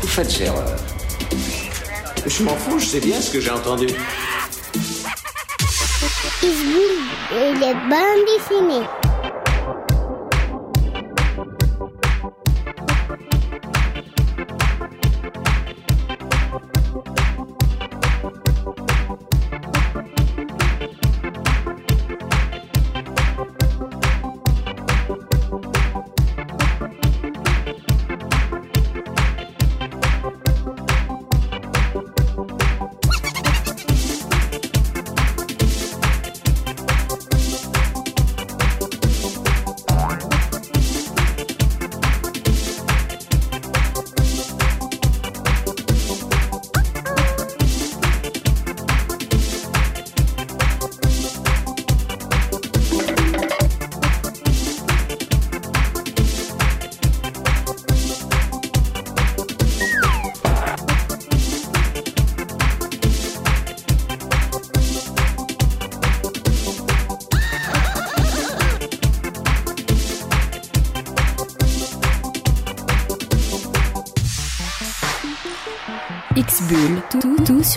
Vous faites. Je m'en fous, je sais bien ce que j'ai entendu. Il est bande dessinée.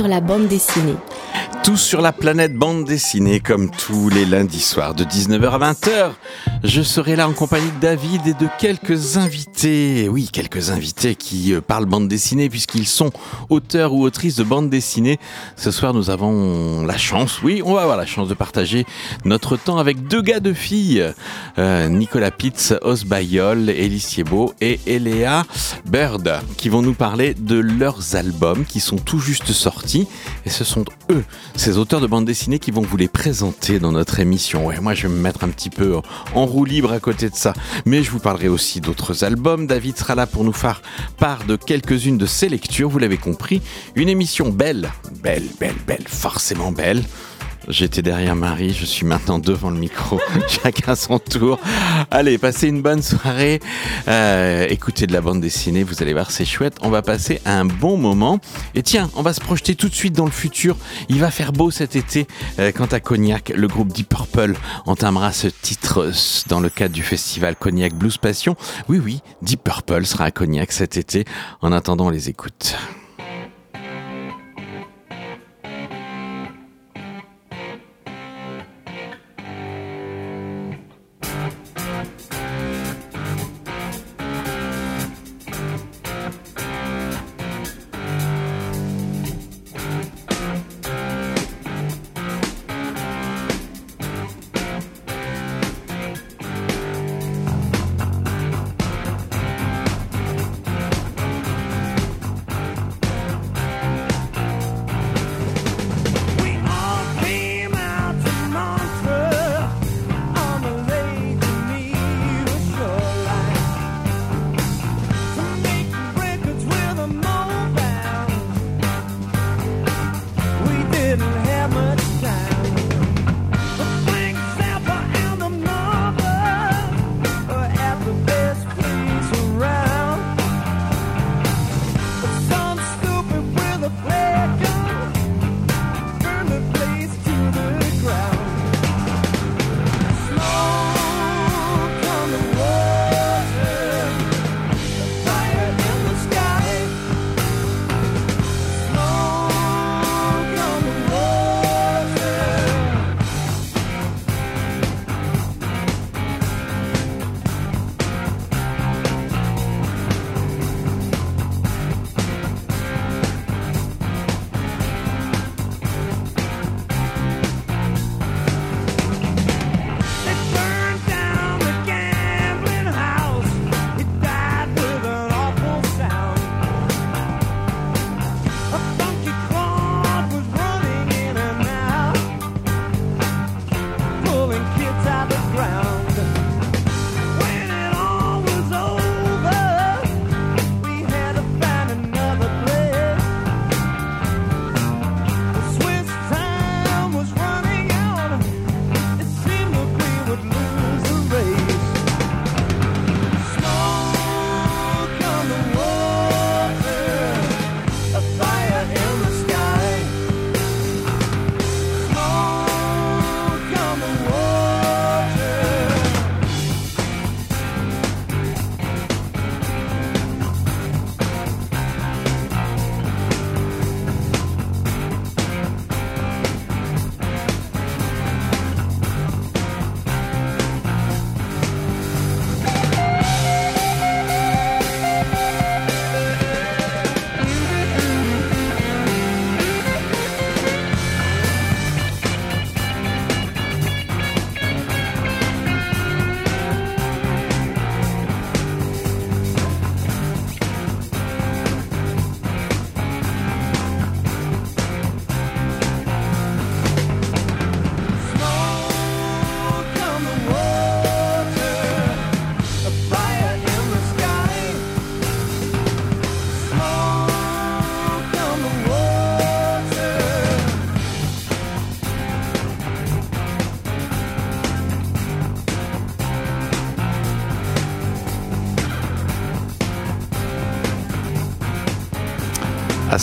La bande dessinée. Tout sur la planète bande dessinée, comme tous les lundis soirs de 19h à 20h. Je serai là en compagnie de David et de quelques invités. Oui, quelques invités qui euh, parlent bande dessinée puisqu'ils sont auteurs ou autrices de bande dessinée. Ce soir, nous avons la chance, oui, on va avoir la chance de partager notre temps avec deux gars de filles. Euh, Nicolas Pitts, Osbayol, Elie Thiebaud et Eléa Bird qui vont nous parler de leurs albums qui sont tout juste sortis. Et ce sont eux, ces auteurs de bande dessinée, qui vont vous les présenter dans notre émission. Ouais, moi, je vais me mettre un petit peu en libre à côté de ça. Mais je vous parlerai aussi d'autres albums. David sera là pour nous faire part de quelques-unes de ses lectures. Vous l'avez compris, une émission belle, belle, belle, belle, forcément belle. J'étais derrière Marie, je suis maintenant devant le micro, chacun son tour. Allez, passez une bonne soirée, euh, écoutez de la bande dessinée, vous allez voir, c'est chouette, on va passer un bon moment. Et tiens, on va se projeter tout de suite dans le futur, il va faire beau cet été. Euh, quant à Cognac, le groupe Deep Purple entamera ce titre dans le cadre du festival Cognac Blues Passion. Oui, oui, Deep Purple sera à Cognac cet été. En attendant, on les écoute.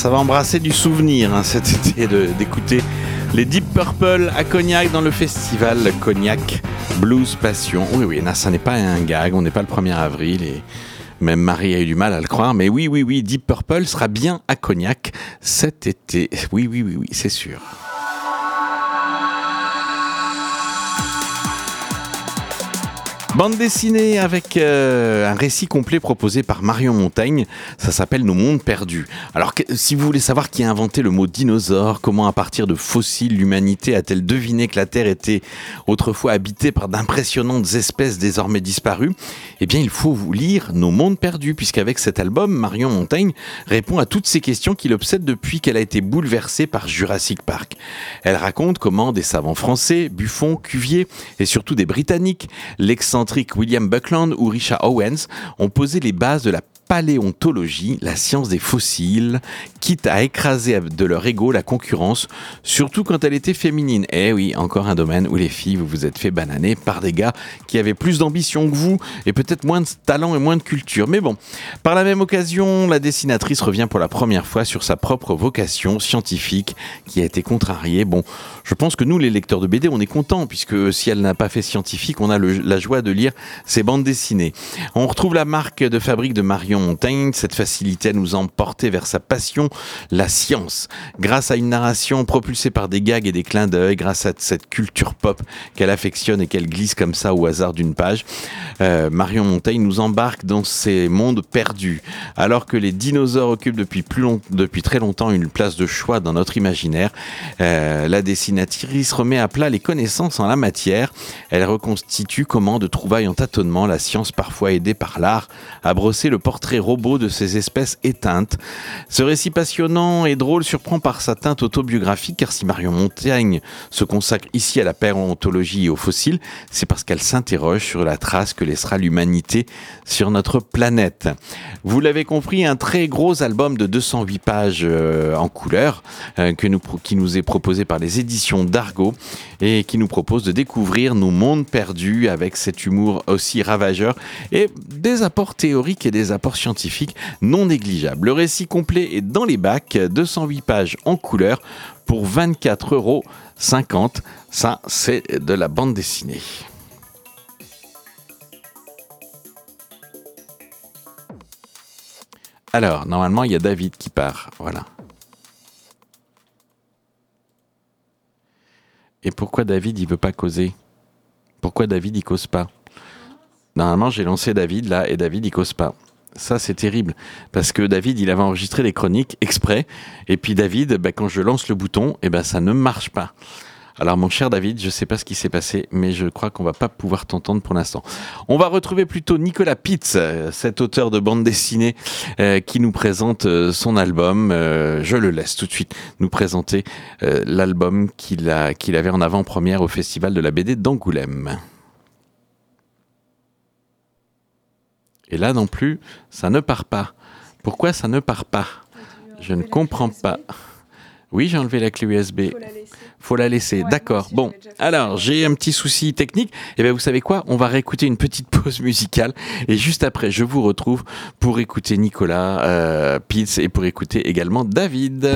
Ça va embrasser du souvenir hein, cet été d'écouter les Deep Purple à Cognac dans le festival Cognac Blues Passion. Oui, oui, ça n'est pas un gag, on n'est pas le 1er avril et même Marie a eu du mal à le croire, mais oui, oui, oui, Deep Purple sera bien à Cognac cet été. Oui, oui, oui, oui, c'est sûr. Bande dessinée avec euh, un récit complet proposé par Marion Montaigne. Ça s'appelle Nos mondes perdus. Alors, si vous voulez savoir qui a inventé le mot dinosaure, comment à partir de fossiles l'humanité a-t-elle deviné que la Terre était autrefois habitée par d'impressionnantes espèces désormais disparues, eh bien, il faut vous lire Nos mondes perdus, puisqu'avec cet album, Marion Montaigne répond à toutes ces questions qui l'obsèdent depuis qu'elle a été bouleversée par Jurassic Park. Elle raconte comment des savants français, Buffon, Cuvier et surtout des Britanniques, William Buckland ou Richard Owens ont posé les bases de la paléontologie, la science des fossiles, quitte à écraser de leur ego la concurrence, surtout quand elle était féminine. Eh oui, encore un domaine où les filles, vous vous êtes fait bananer par des gars qui avaient plus d'ambition que vous et peut-être moins de talent et moins de culture. Mais bon, par la même occasion, la dessinatrice revient pour la première fois sur sa propre vocation scientifique qui a été contrariée. Bon, je pense que nous, les lecteurs de BD, on est contents puisque si elle n'a pas fait scientifique, on a la joie de lire ses bandes dessinées. On retrouve la marque de fabrique de Marion Montaigne, cette facilité à nous emporter vers sa passion, la science. Grâce à une narration propulsée par des gags et des clins d'œil, grâce à cette culture pop qu'elle affectionne et qu'elle glisse comme ça au hasard d'une page, euh, Marion Montaigne nous embarque dans ces mondes perdus. Alors que les dinosaures occupent depuis, plus depuis très longtemps une place de choix dans notre imaginaire, euh, la dessinatrice remet à plat les connaissances en la matière. Elle reconstitue comment, de trouvailles en tâtonnement, la science parfois aidée par l'art, a brossé le portrait très robot de ces espèces éteintes. Ce récit passionnant et drôle surprend par sa teinte autobiographique, car si Marion Montaigne se consacre ici à la paléontologie et aux fossiles, c'est parce qu'elle s'interroge sur la trace que laissera l'humanité sur notre planète. Vous l'avez compris, un très gros album de 208 pages euh, en couleur euh, que nous, qui nous est proposé par les éditions d'Argo et qui nous propose de découvrir nos mondes perdus avec cet humour aussi ravageur et des apports théoriques et des apports scientifique non négligeable. Le récit complet est dans les bacs, 208 pages en couleur pour 24,50 euros. Ça, c'est de la bande dessinée. Alors, normalement, il y a David qui part. Voilà. Et pourquoi David, il veut pas causer? Pourquoi David, il cause pas? Normalement, j'ai lancé David là et David, il cause pas. Ça, c'est terrible. Parce que David, il avait enregistré les chroniques exprès. Et puis David, bah, quand je lance le bouton, eh ben, ça ne marche pas. Alors mon cher David, je ne sais pas ce qui s'est passé, mais je crois qu'on va pas pouvoir t'entendre pour l'instant. On va retrouver plutôt Nicolas Pitts, cet auteur de bande dessinée euh, qui nous présente euh, son album. Euh, je le laisse tout de suite nous présenter l'album qu'il avait en avant-première au Festival de la BD d'Angoulême. Et là non plus, ça ne part pas. Pourquoi ça ne part pas? Je ne comprends pas. Oui, j'ai enlevé la clé USB. Faut la laisser. Faut la laisser. D'accord. Bon, alors j'ai un petit souci technique. Et eh bien vous savez quoi? On va réécouter une petite pause musicale et juste après je vous retrouve pour écouter Nicolas euh, Pitts et pour écouter également David.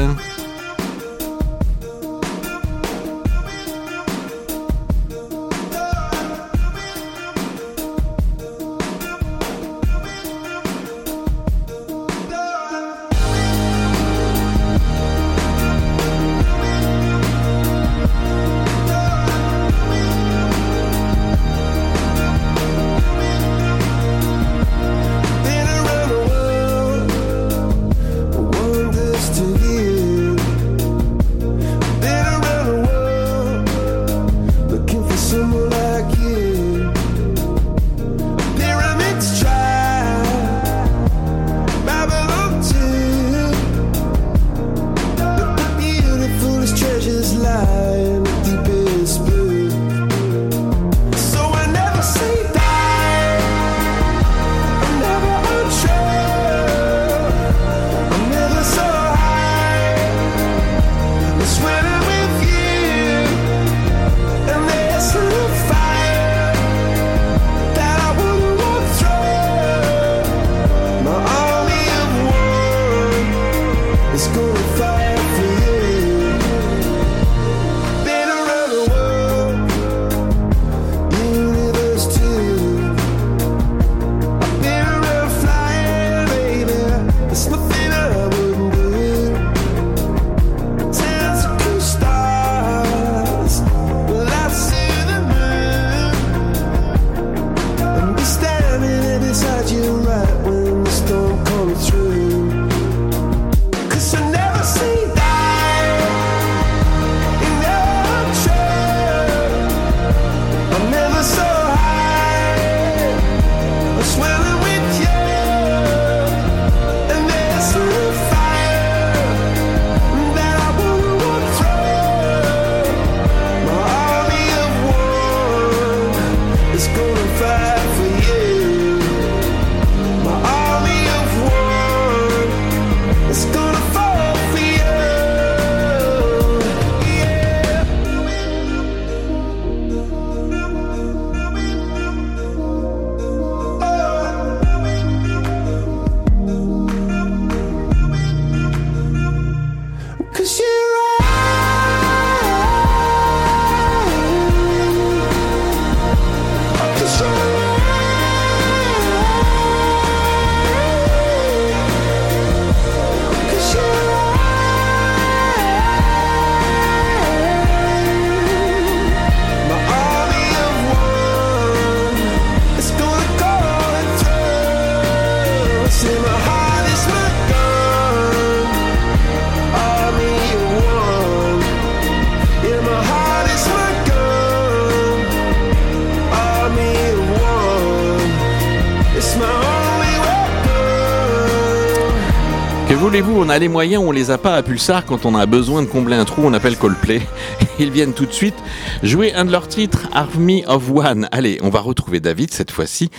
Voulez-vous, on a les moyens, on les a pas à Pulsar. Quand on a besoin de combler un trou, on appelle Coldplay. Ils viennent tout de suite jouer un de leurs titres, Army of One. Allez, on va retrouver David cette fois-ci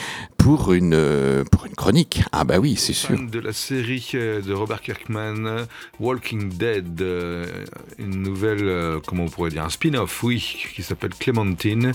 pour une, euh, pour une chronique. Ah bah oui, c'est sûr. De la série euh, de Robert Kirkman, Walking Dead, euh, une nouvelle, comment on pourrait dire, un spin-off, oui, qui s'appelle Clementine,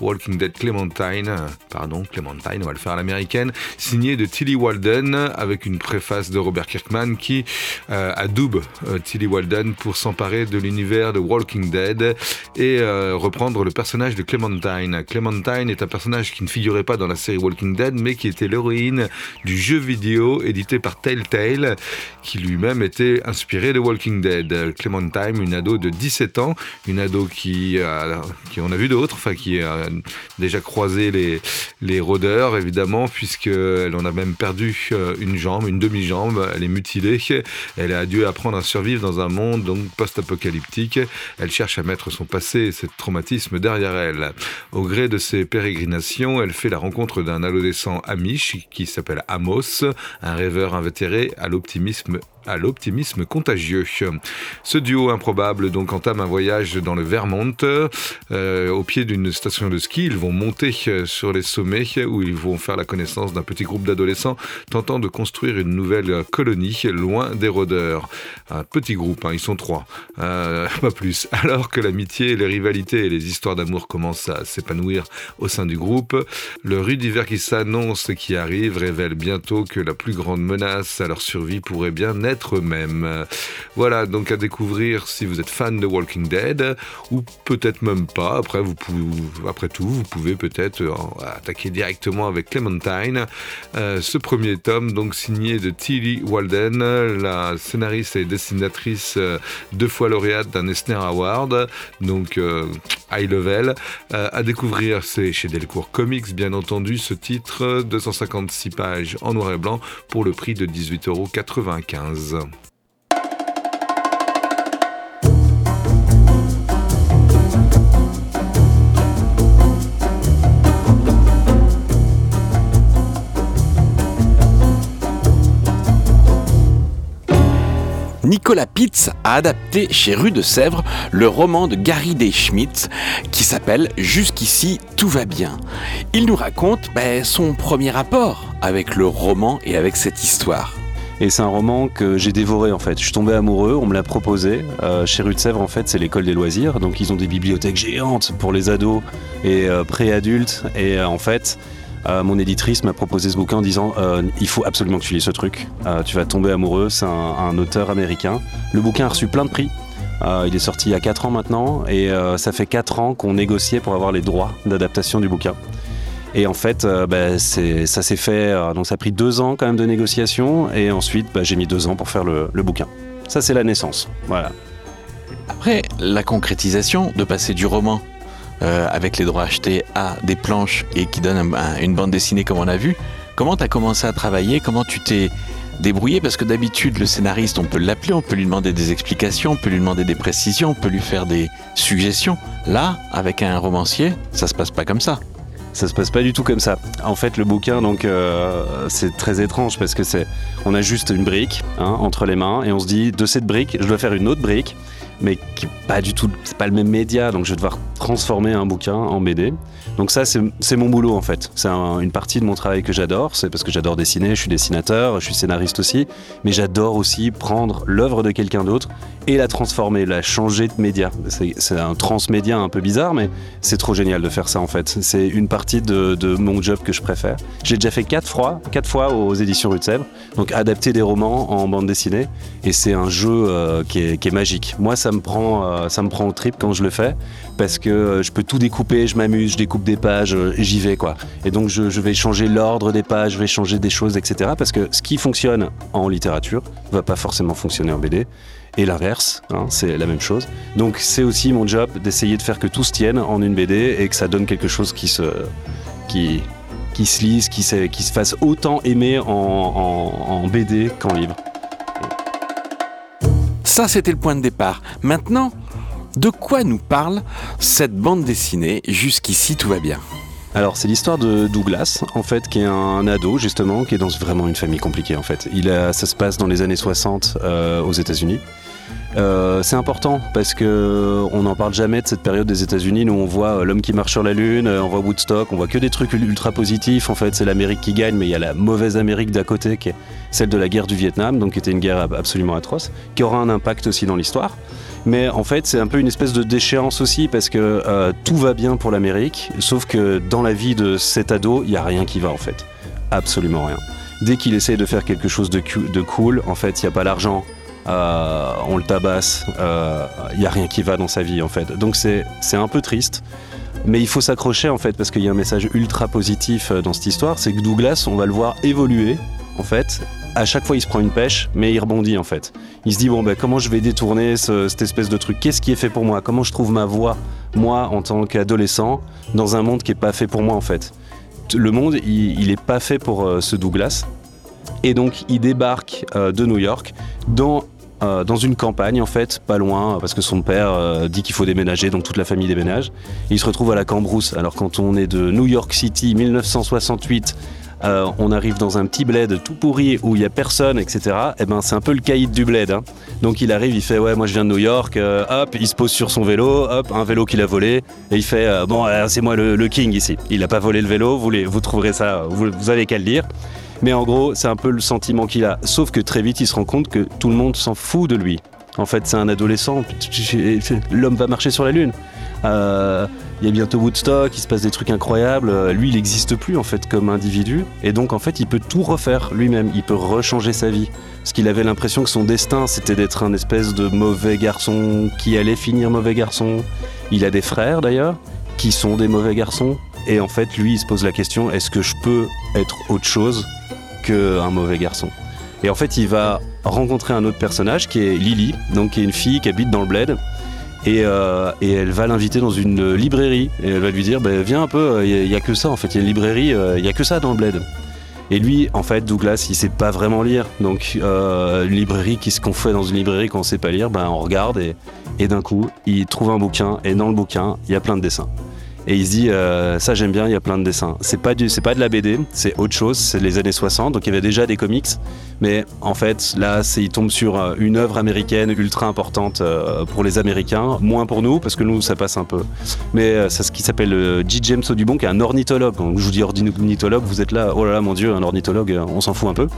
Walking Dead Clementine, pardon, Clementine, on va le faire à l'américaine, signé de Tilly Walden, avec une préface de Robert Kirkman qui adoube Tilly Walden pour s'emparer de l'univers de Walking Dead et reprendre le personnage de Clementine. Clementine est un personnage qui ne figurait pas dans la série Walking Dead, mais qui était l'héroïne du jeu vidéo édité par Telltale, qui lui-même était inspiré de Walking Dead. Clementine, une ado de 17 ans, une ado qui, qui en a vu d'autres, enfin qui a déjà croisé les, les rôdeurs, évidemment, puisqu'elle en a même perdu euh, une jambe, une demi-jambe, elle est mutilée, elle a dû apprendre à survivre dans un monde donc post-apocalyptique. Elle cherche à mettre son passé et ses traumatismes derrière elle. Au gré de ses pérégrinations, elle fait la rencontre d'un adolescent amish qui s'appelle Amos, un rêveur invétéré à l'optimisme à l'optimisme contagieux. Ce duo improbable donc entame un voyage dans le Vermont. Euh, au pied d'une station de ski, ils vont monter euh, sur les sommets où ils vont faire la connaissance d'un petit groupe d'adolescents tentant de construire une nouvelle colonie loin des rôdeurs. Un petit groupe, hein, ils sont trois, euh, pas plus. Alors que l'amitié, les rivalités et les histoires d'amour commencent à s'épanouir au sein du groupe, le rude hiver qui s'annonce et qui arrive révèle bientôt que la plus grande menace à leur survie pourrait bien être même Voilà, donc à découvrir si vous êtes fan de Walking Dead, ou peut-être même pas. Après, vous pouvez, après tout, vous pouvez peut-être euh, attaquer directement avec Clementine. Euh, ce premier tome, donc signé de Tilly Walden, la scénariste et dessinatrice euh, deux fois lauréate d'un Eisner Award, donc high level. à découvrir, c'est chez Delcourt Comics, bien entendu, ce titre, 256 pages en noir et blanc pour le prix de 18,95€. Nicolas Pitts a adapté chez Rue de Sèvres le roman de Gary D. Schmidt qui s'appelle Jusqu'ici tout va bien. Il nous raconte ben, son premier rapport avec le roman et avec cette histoire. Et c'est un roman que j'ai dévoré en fait. Je suis tombé amoureux, on me l'a proposé. Euh, chez Rue de Sèvres, en fait, c'est l'école des loisirs. Donc ils ont des bibliothèques géantes pour les ados et euh, pré-adultes. Et euh, en fait, mon éditrice m'a proposé ce bouquin en disant il faut absolument que tu lis ce truc. tu vas tomber amoureux. C'est un, un, auteur américain. Le bouquin a reçu plein de prix. il est sorti il y a 4 ans maintenant. Et ça fait 4 ans qu'on négociait pour avoir les droits d'adaptation du bouquin. Et en fait, euh, bah, ça s'est fait. Euh, donc ça a pris deux ans quand même de négociation. Et ensuite, bah, j'ai mis deux ans pour faire le, bouquin. Ça, c'est la naissance. Voilà. Après, la concrétisation de passer du roman euh, avec les droits achetés à des planches et qui donne une bande dessinée comme on a vu, comment tu as commencé à travailler? Comment tu t'es débrouillé? Parce que d'habitude, le scénariste, on peut l'appeler, on peut lui demander des explications, on peut lui demander des précisions, on peut lui faire des suggestions. Là, avec un romancier, ça se passe pas comme ça ça se passe pas du tout comme ça. En fait, le bouquin, donc, euh, c'est très étrange parce que c'est, on a juste une brique hein, entre les mains et on se dit de cette brique, je dois faire une autre brique, mais qui pas du tout, c'est pas le même média, donc je vais devoir transformer un bouquin en BD. Donc ça, c'est mon boulot en fait. C'est une partie de mon travail que j'adore. C'est parce que j'adore dessiner, je suis dessinateur, je suis scénariste aussi. Mais j'adore aussi prendre l'œuvre de quelqu'un d'autre et la transformer, la changer de média. C'est un transmédia un peu bizarre, mais c'est trop génial de faire ça en fait. C'est une partie de, mon job que je préfère. J'ai déjà fait quatre fois, quatre fois aux éditions Rue de Sèvres. Donc adapter des romans en bande dessinée. Et c'est un jeu euh, qui, est, magique. Moi, ça me prend, euh, ça me prend au trip quand je le fais parce que euh, je peux tout découper, je m'amuse, je découpe des pages, euh, j'y vais quoi. Et donc je, vais changer l'ordre des pages, je vais changer des choses, etc. Parce que ce qui fonctionne en littérature va pas forcément fonctionner en BD. Et l'inverse, hein, c'est la même chose. Donc c'est aussi mon job d'essayer de faire que tout se tienne en une BD et que ça donne quelque chose qui se, qui, qui se lise, qui se, qui se fasse autant aimer en BD qu'en livre. Ça, c'était le point de départ. Maintenant, de quoi nous parle cette bande dessinée Jusqu'ici tout va bien? Alors c'est l'histoire de Douglas, en fait, qui est un ado justement, qui est dans vraiment une famille compliquée en fait. Il a, ça se passe dans les années 60 euh, aux États-Unis. Euh, c'est important parce que on n'en parle jamais de cette période des États-Unis où on voit euh, l'homme qui marche sur la lune, euh, on voit Woodstock, on voit que des trucs ultra positifs. En fait, c'est l'Amérique qui gagne, mais il y a la mauvaise Amérique d'à côté qui est celle de la guerre du Vietnam, donc qui était une guerre absolument atroce, qui aura un impact aussi dans l'histoire. Mais en fait, c'est un peu une espèce de déchéance aussi parce que euh, tout va bien pour l'Amérique, sauf que dans la vie de cet ado, il y a rien qui va en fait, absolument rien. Dès qu'il essaie de faire quelque chose de, de cool, en fait, il n'y a pas l'argent, euh, on le tabasse, euh, il n'y a rien qui va dans sa vie en fait. Donc c'est un peu triste. Mais il faut s'accrocher en fait parce qu'il y a un message ultra positif euh, dans cette histoire, c'est que Douglas, on va le voir évoluer en fait. À chaque fois, il se prend une pêche, mais il rebondit en fait. Il se dit bon ben comment je vais détourner ce- cette espèce de truc? Qu'est-ce qui est fait pour moi? Comment je trouve ma voie moi en tant qu'adolescent dans un monde qui est pas fait pour moi en fait? Le monde, il, il est pas fait pour euh, ce Douglas. Et donc, il débarque euh, de New York dans euh, dans une campagne en fait, pas loin, parce que son père euh, dit qu'il faut déménager, donc toute la famille déménage. Il se retrouve à la Cambrousse. Alors quand on est de New York City, 1968, euh, on arrive dans un petit bled tout pourri où il y a personne, etc. Et ben c'est un peu le caïd du bled. hein. Donc il arrive, il fait ouais, moi je viens de New York. euh, hop, il se pose sur son vélo, hop, un vélo qu'il a volé, et il fait euh, bon, euh, c'est moi le, king ici. Il n'a pas volé le vélo, vous, trouverez ça, vous, vous avez qu'à le lire. Mais en gros, c'est un peu le sentiment qu'il a. Sauf que très vite, il se rend compte que tout le monde s'en fout de lui. En fait, c'est un adolescent. L'homme va marcher sur la lune. Euh, il y a bientôt Woodstock, il se passe des trucs incroyables. Lui, il n'existe plus en fait comme individu, et donc en fait, il peut tout refaire lui-même. Il peut rechanger sa vie. Parce qu'il avait l'impression que son destin, c'était d'être un espèce de mauvais garçon qui allait finir mauvais garçon. Il a des frères d'ailleurs qui sont des mauvais garçons, et en fait, lui, il se pose la question est-ce que je peux être autre chose qu'un mauvais garçon? Et en fait, il va rencontrer un autre personnage qui est Lily, donc qui est une fille qui habite dans le bled. Et, euh, elle va l'inviter dans une librairie. Et elle va lui dire bah, Viens un peu, il n'y a, que ça en fait, il y a une librairie, il n'y a que ça dans le bled. Et lui, en fait, Douglas, il sait pas vraiment lire. Donc, euh, une librairie, qu'est-ce qu'on fait dans une librairie quand on sait pas lire ben, On regarde et d'un coup, il trouve un bouquin. Et dans le bouquin, il y a plein de dessins. Et il se dit, euh, ça j'aime bien, il y a plein de dessins. C'est pas, du, c'est pas de la BD, c'est autre chose, c'est les années 60, donc il y avait déjà des comics. Mais en fait, là, c'est, il tombe sur euh, une œuvre américaine ultra importante euh, pour les Américains, moins pour nous, parce que nous, ça passe un peu. Mais c'est ce qui s'appelle J. James Audubon, qui est un ornithologue. Donc je vous dis ornithologue, vous êtes là, oh là là, mon Dieu, un ornithologue, on s'en fout un peu.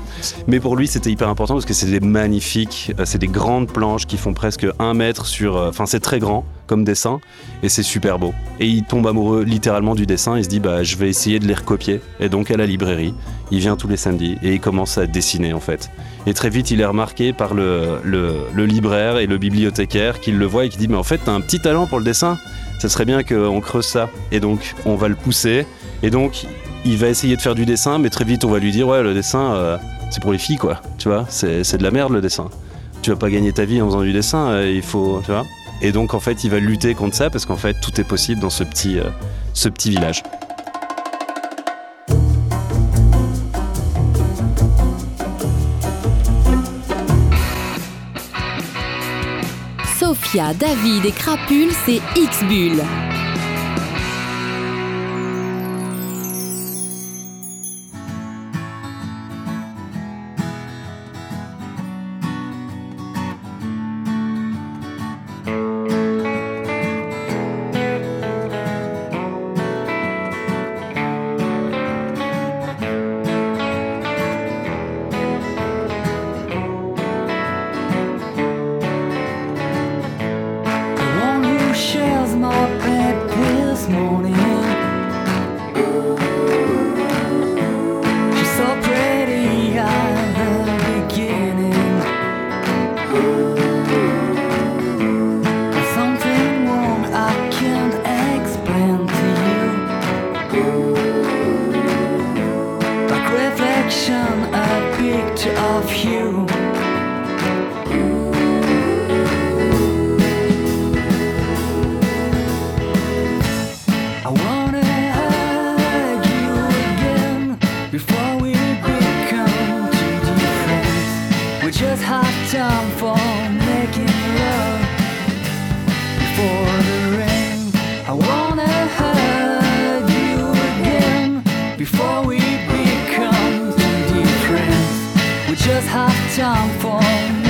Mais pour lui, c'était hyper important parce que c'est des magnifiques, c'est des grandes planches qui font presque un mètre sur. Enfin, c'est très grand comme dessin et c'est super beau. Et il tombe amoureux littéralement du dessin. Il se dit, bah, je vais essayer de les recopier. Et donc, à la librairie, il vient tous les samedis et il commence à dessiner en fait. Et très vite, il est remarqué par le, libraire et le bibliothécaire qui le voit et qui dit, mais en fait, t'as un petit talent pour le dessin. Ça serait bien qu'on creuse ça. Et donc, on va le pousser. Et donc, il va essayer de faire du dessin, mais très vite, on va lui dire, ouais, le dessin. euh, c'est pour les filles, quoi. Tu vois, c'est c'est de la merde le dessin. Tu vas pas gagner ta vie en faisant du dessin, euh, il faut. Tu vois Et donc, en fait, il va lutter contre ça parce qu'en fait, tout est possible dans ce petit, euh, village. Sophia, David et Crapule, c'est X-Bull. with hot time for making love before the rain. I wanna hug you again before we become too deep friends. We just have time for.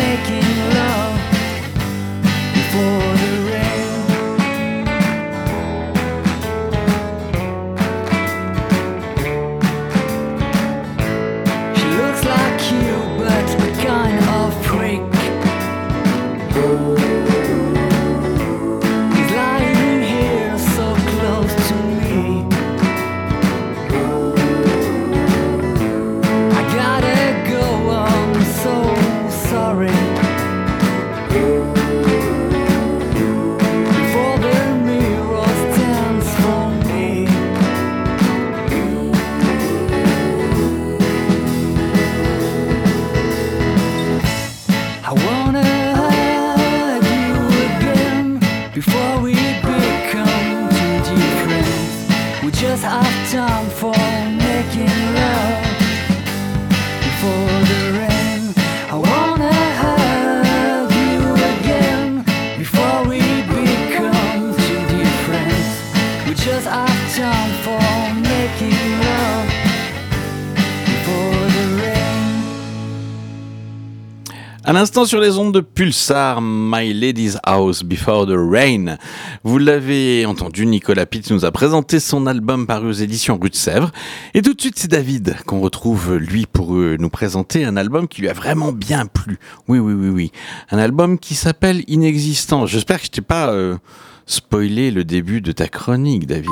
L'instant sur les ondes de Pulsar, My Lady's House Before the Rain. Vous l'avez entendu, Nicolas Pitts nous a présenté son album paru aux éditions Rue de Sèvres. Et tout de suite, c'est David qu'on retrouve, lui, pour euh, nous présenter un album qui lui a vraiment bien plu. Oui, oui, oui, oui. Un album qui s'appelle Inexistant. J'espère que je t'ai pas euh, spoilé le début de ta chronique, David.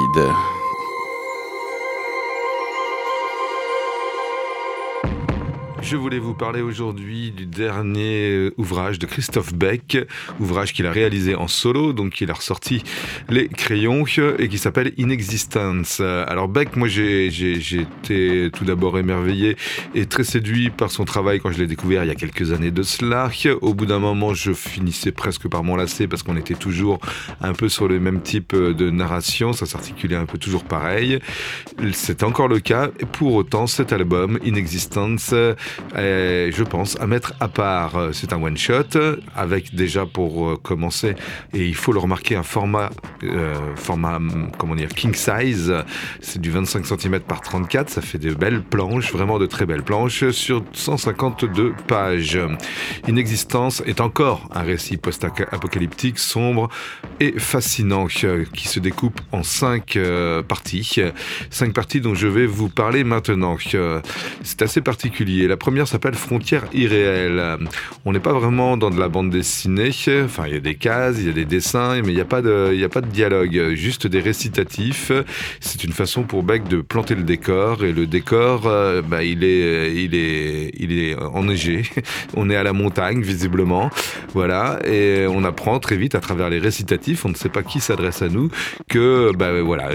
Je voulais vous parler aujourd'hui du dernier euh, ouvrage de Christophe Beck, ouvrage qu'il a réalisé en solo, donc il a ressorti les crayons et qui s'appelle Inexistence. Alors Beck, moi j'ai été tout d'abord émerveillé et très séduit par son travail quand je l'ai découvert il y a quelques années de cela. Au bout d'un moment, je finissais presque par m'enlacer parce qu'on était toujours un peu sur le même type de narration, ça s'articulait un peu toujours pareil. C'est encore le cas. Pour autant, cet album, Inexistence, est, je pense, à mettre à part. C'est un one-shot, avec déjà pour euh, commencer, et il faut le remarquer, un format, euh, format comment dire, king size. C'est du 25 cm par 34, ça fait de belles planches, vraiment de très belles planches, sur 152 pages. Inexistence est encore un récit post-apocalyptique, sombre et fascinant, euh, qui se découpe en cinq euh, parties. Cinq parties dont je vais vous parler maintenant. Euh, C'est assez particulier. Première s'appelle Frontières irréelles. On n'est pas vraiment dans de la bande dessinée. Enfin, il y a des cases, il y a des dessins, mais il n'y a pas de, a pas de dialogue. Juste des récitatifs. C'est une façon pour Beck de planter le décor. Et le décor, euh, bah, il est, il est, il est enneigé. On est à la montagne, visiblement. Voilà. Et on apprend très vite à travers les récitatifs. On ne sait pas qui s'adresse à nous que, bah, voilà,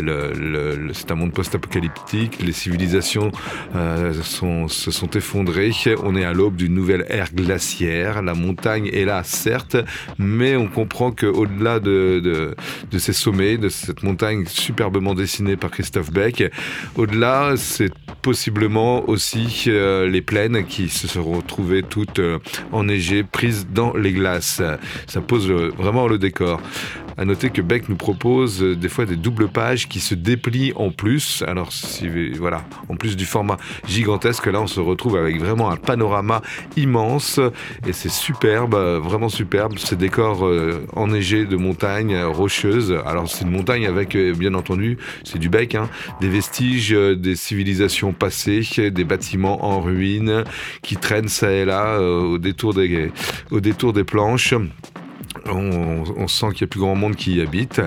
c'est un monde post-apocalyptique. Les civilisations euh, se sont effondrées. On est à l'aube d'une nouvelle ère glaciaire. La montagne est là, certes, mais on comprend que au-delà de, ces sommets, de cette montagne superbement dessinée par Christophe Beck, au-delà, c'est possiblement aussi euh, les plaines qui se sont retrouvées toutes euh, enneigées, prises dans les glaces. Ça pose vraiment le décor. À noter que Beck nous propose euh, des fois des doubles pages qui se déplient en plus. Alors, si, voilà, en plus du format gigantesque, là, on se retrouve avec vraiment un panorama immense et c'est superbe, euh, vraiment superbe. Ces décors euh, enneigés de montagnes euh, rocheuses. Alors, c'est une montagne avec, bien entendu, c'est du Beck, hein, des vestiges des civilisations passées, des bâtiments en ruine qui traînent ça et là au détour des, au détour des planches. On, sent qu'il y a plus grand monde qui y habite.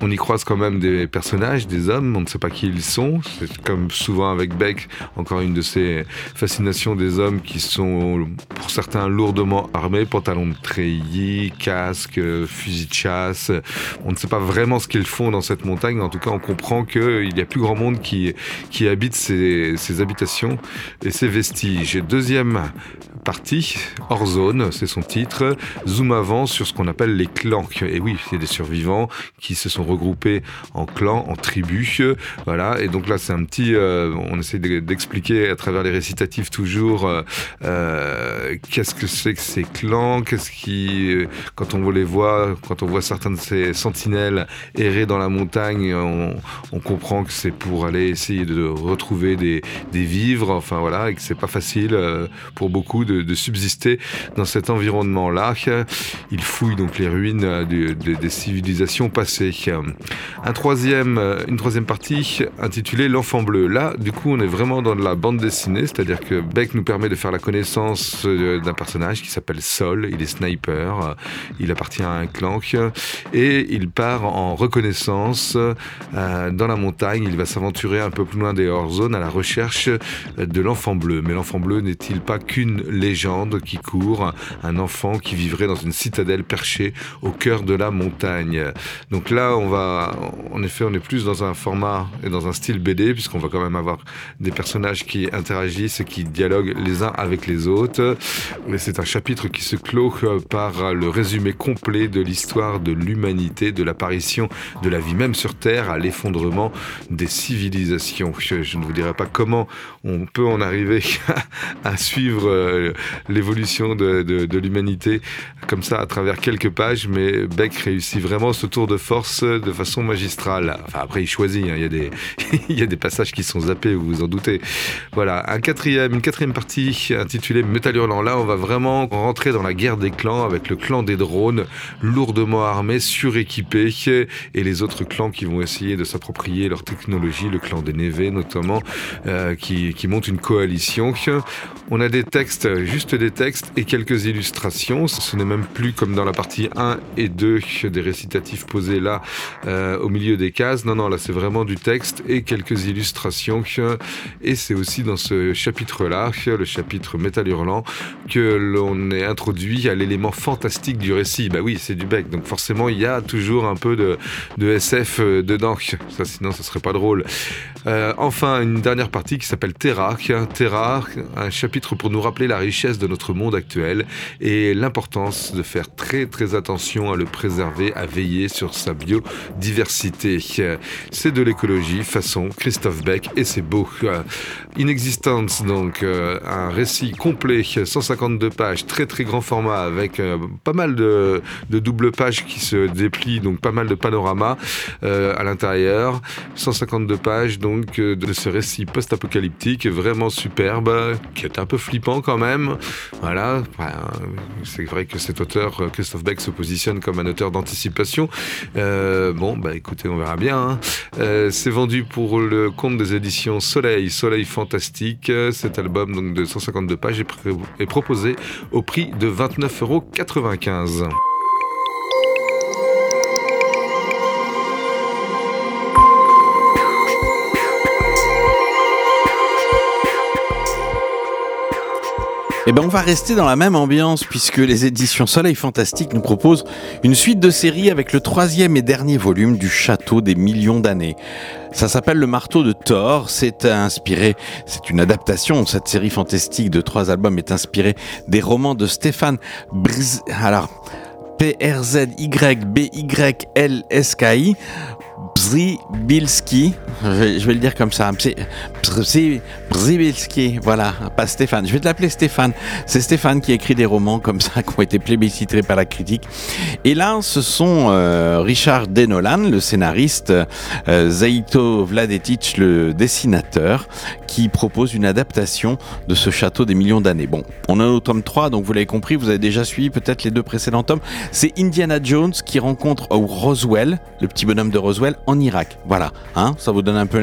On y croise quand même des personnages, des hommes, on ne sait pas qui ils sont. C'est comme souvent avec Beck, encore une de ces fascinations des hommes qui sont pour certains lourdement armés, pantalons de treillis, casques, fusils de chasse. On ne sait pas vraiment ce qu'ils font dans cette montagne, en tout cas on comprend qu'il y a plus grand monde qui, qui habite ces, ces habitations et ces vestiges. Deuxième partie, hors zone, c'est son titre, zoom avant sur ce qu'on appelle les clans. Et oui, c'est des survivants qui se sont regroupés en clans, en tribus. Voilà. Et donc là, c'est un petit. euh, on essaie de- d'expliquer à travers les récitatifs toujours euh, euh, qu'est-ce que c'est que ces clans, qu'est-ce qui, quand on les voit, quand on voit certains de ces sentinelles errer dans la montagne, on, comprend que c'est pour aller essayer de retrouver des, des vivres, enfin voilà, et que c'est pas facile pour beaucoup de, de subsister dans cet environnement-là. Ils fouillent donc les ruines de- de- des civilisations passées. Un troisième, une troisième partie intitulée L'enfant bleu. Là, du coup, on est vraiment dans de la bande dessinée, c'est-à-dire que Beck nous permet de faire la connaissance euh, d'un personnage qui s'appelle Sol. Il est sniper, euh, il appartient à un clan et il part en reconnaissance euh, dans la montagne. Il va s'aventurer un peu plus loin des hors zones à la recherche de l'enfant bleu. Mais l'enfant bleu n'est-il pas qu'une légende qui court, un enfant qui vivrait dans une citadelle perchée au cœur de la montagne. Donc là, on va, en effet, on est plus dans un format et dans un style BD, puisqu'on va quand même avoir des personnages qui interagissent et qui dialoguent les uns avec les autres. Mais c'est un chapitre qui se clôt euh, par le résumé complet de l'histoire de l'humanité, de l'apparition de la vie même sur Terre à l'effondrement des civilisations. Je, ne vous dirai pas comment on peut en arriver à suivre euh, l'évolution de- de l'humanité comme ça à travers quelques pages, mais Beck réussit vraiment ce tour de force de façon magistrale. Enfin après il choisit, hein, il y a des passages qui sont zappés, vous vous en doutez. Voilà, un quatrième, une quatrième partie intitulée Métal Hurlant. Là, on va vraiment rentrer dans la guerre des clans avec le clan des drones, lourdement armés, suréquipés, et les autres clans qui vont essayer de s'approprier leur technologie, le clan des Névés notamment, euh, qui, qui monte une coalition. On a des textes, juste des textes et quelques illustrations. Ce n'est même plus comme dans la partie 1 et 2 des récitatifs posés là euh, au milieu des cases. Non, non, là c'est vraiment du texte et quelques illustrations. Et c'est aussi dans ce chapitre-là, le chapitre Métal Hurlant, que l'on est introduit à l'élément fantastique du récit. Bah oui, c'est du bec, donc forcément il y a toujours un peu de, SF euh, dedans. Ça, sinon, ça serait pas drôle. Euh, enfin, une dernière partie qui s'appelle Terra. Terra, un chapitre pour nous rappeler la richesse de notre monde actuel et l'importance de faire très très attention à le préserver, à veiller sur sa biodiversité. C'est de l'écologie façon Christophe Beck et c'est beau. Inexistence, donc euh, un récit complet, 152 pages, très très grand format avec euh, pas mal de, de doubles pages qui se déplient, donc pas mal de panoramas euh, à l'intérieur. 152 pages donc de ce récit post-apocalyptique vraiment superbe, qui est un peu flippant quand même. Voilà, c'est vrai que cet auteur, euh, Beck, se positionne comme un auteur d'anticipation. Euh, bon, bah écoutez, on verra bien. hein. Euh, c'est vendu pour le compte des éditions Soleil, Soleil Fantastique. Cet album donc de 152 pages est, est proposé au prix de 29,95 euros. Eh ben, on va rester dans la même ambiance puisque les éditions Soleil Fantastique nous proposent une suite de séries avec le troisième et dernier volume du Château des Millions d'années. Ça s'appelle Le Marteau de Thor. C'est inspiré, c'est une adaptation. Cette série fantastique de trois albums est inspirée des romans de Stéphane Briz. Alors, P-R-Z-Y-B-Y-L-S-K-I. Brzybilski, je vais, le dire comme ça, Brzybilski, voilà, pas Stéphane, je vais te l'appeler Stéphane. C'est Stéphane qui écrit des romans comme ça qui ont été plébiscités par la critique. Et là, ce sont euh, Richard Denolan, le scénariste, euh, Zaito Vladetic, le dessinateur, qui propose une adaptation de ce château des millions d'années. Bon, on est au tome 3, donc vous l'avez compris, vous avez déjà suivi peut-être les deux précédents tomes. C'est Indiana Jones qui rencontre Roswell, le petit bonhomme de Roswell, en Irak. Voilà, hein, ça vous donne un peu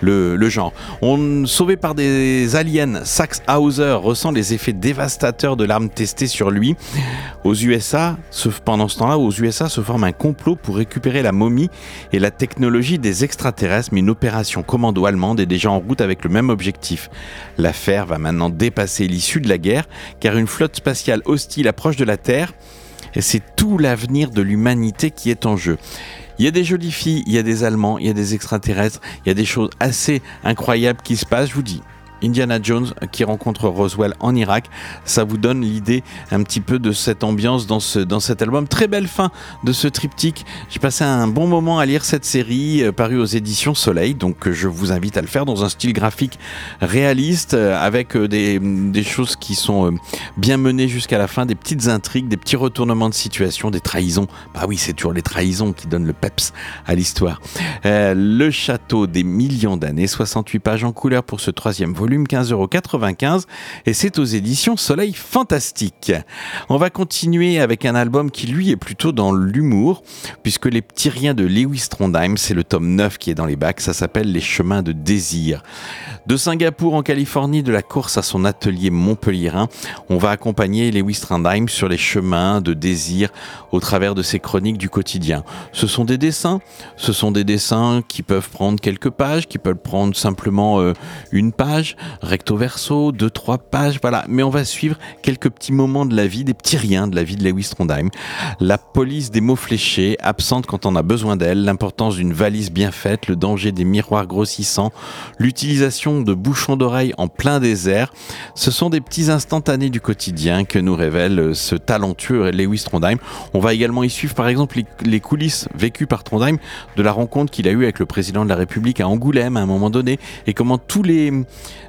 le, genre. On, sauvé par des aliens, Sax Hauser ressent les effets dévastateurs de l'arme testée sur lui. Aux USA, se- pendant ce temps-là, aux USA se forme un complot pour récupérer la momie et la technologie des extraterrestres, mais une opération commando allemande est déjà en route avec le même objectif. L'affaire va maintenant dépasser l'issue de la guerre, car une flotte spatiale hostile approche de la Terre, et c'est tout l'avenir de l'humanité qui est en jeu. Il y a des jolies filles, il y a des Allemands, il y a des extraterrestres, il y a des choses assez incroyables qui se passent, je vous dis. Indiana Jones qui rencontre Roswell en Irak. Ça vous donne l'idée un petit peu de cette ambiance dans, ce, dans cet album. Très belle fin de ce triptyque. J'ai passé un bon moment à lire cette série euh, parue aux éditions Soleil, donc euh, je vous invite à le faire dans un style graphique réaliste euh, avec des, des choses qui sont bien menées jusqu'à la fin, des petites intrigues, des petits retournements de situation, des trahisons. Bah oui, c'est toujours les trahisons qui donnent le peps à l'histoire. Le château des millions d'années, 68 pages en couleur pour ce troisième volume, 15,95€ et c'est aux éditions Soleil Fantastique. On va continuer avec un album qui lui est plutôt dans l'humour, puisque Les Petits Riens de Lewis Trondheim, c'est le tome 9 qui est dans les bacs, ça s'appelle Les Chemins de Désir. De Singapour en Californie, de la course à son atelier montpelliérain, on va accompagner Lewis Trondheim sur les chemins de désir au travers de ses chroniques du quotidien. Ce sont des dessins, ce sont des dessins qui peuvent prendre quelques pages, qui peuvent prendre simplement euh, une page, recto verso, deux, trois pages, voilà. Mais on va suivre quelques petits moments de la vie, des petits riens de la vie de Lewis Trondheim. La police des mots fléchés, absente quand on a besoin d'elle, l'importance d'une valise bien faite, le danger des miroirs grossissants, l'utilisation de bouchons d'oreilles en plein désert. Ce sont des petits instantanés du quotidien que nous révèle euh, ce talentueux Lewis Trondheim. On va également y suivre par exemple les, les coulisses vécues par Trondheim de la rencontre qu'il a eue avec le président de la République à Angoulême à un moment donné et comment tous les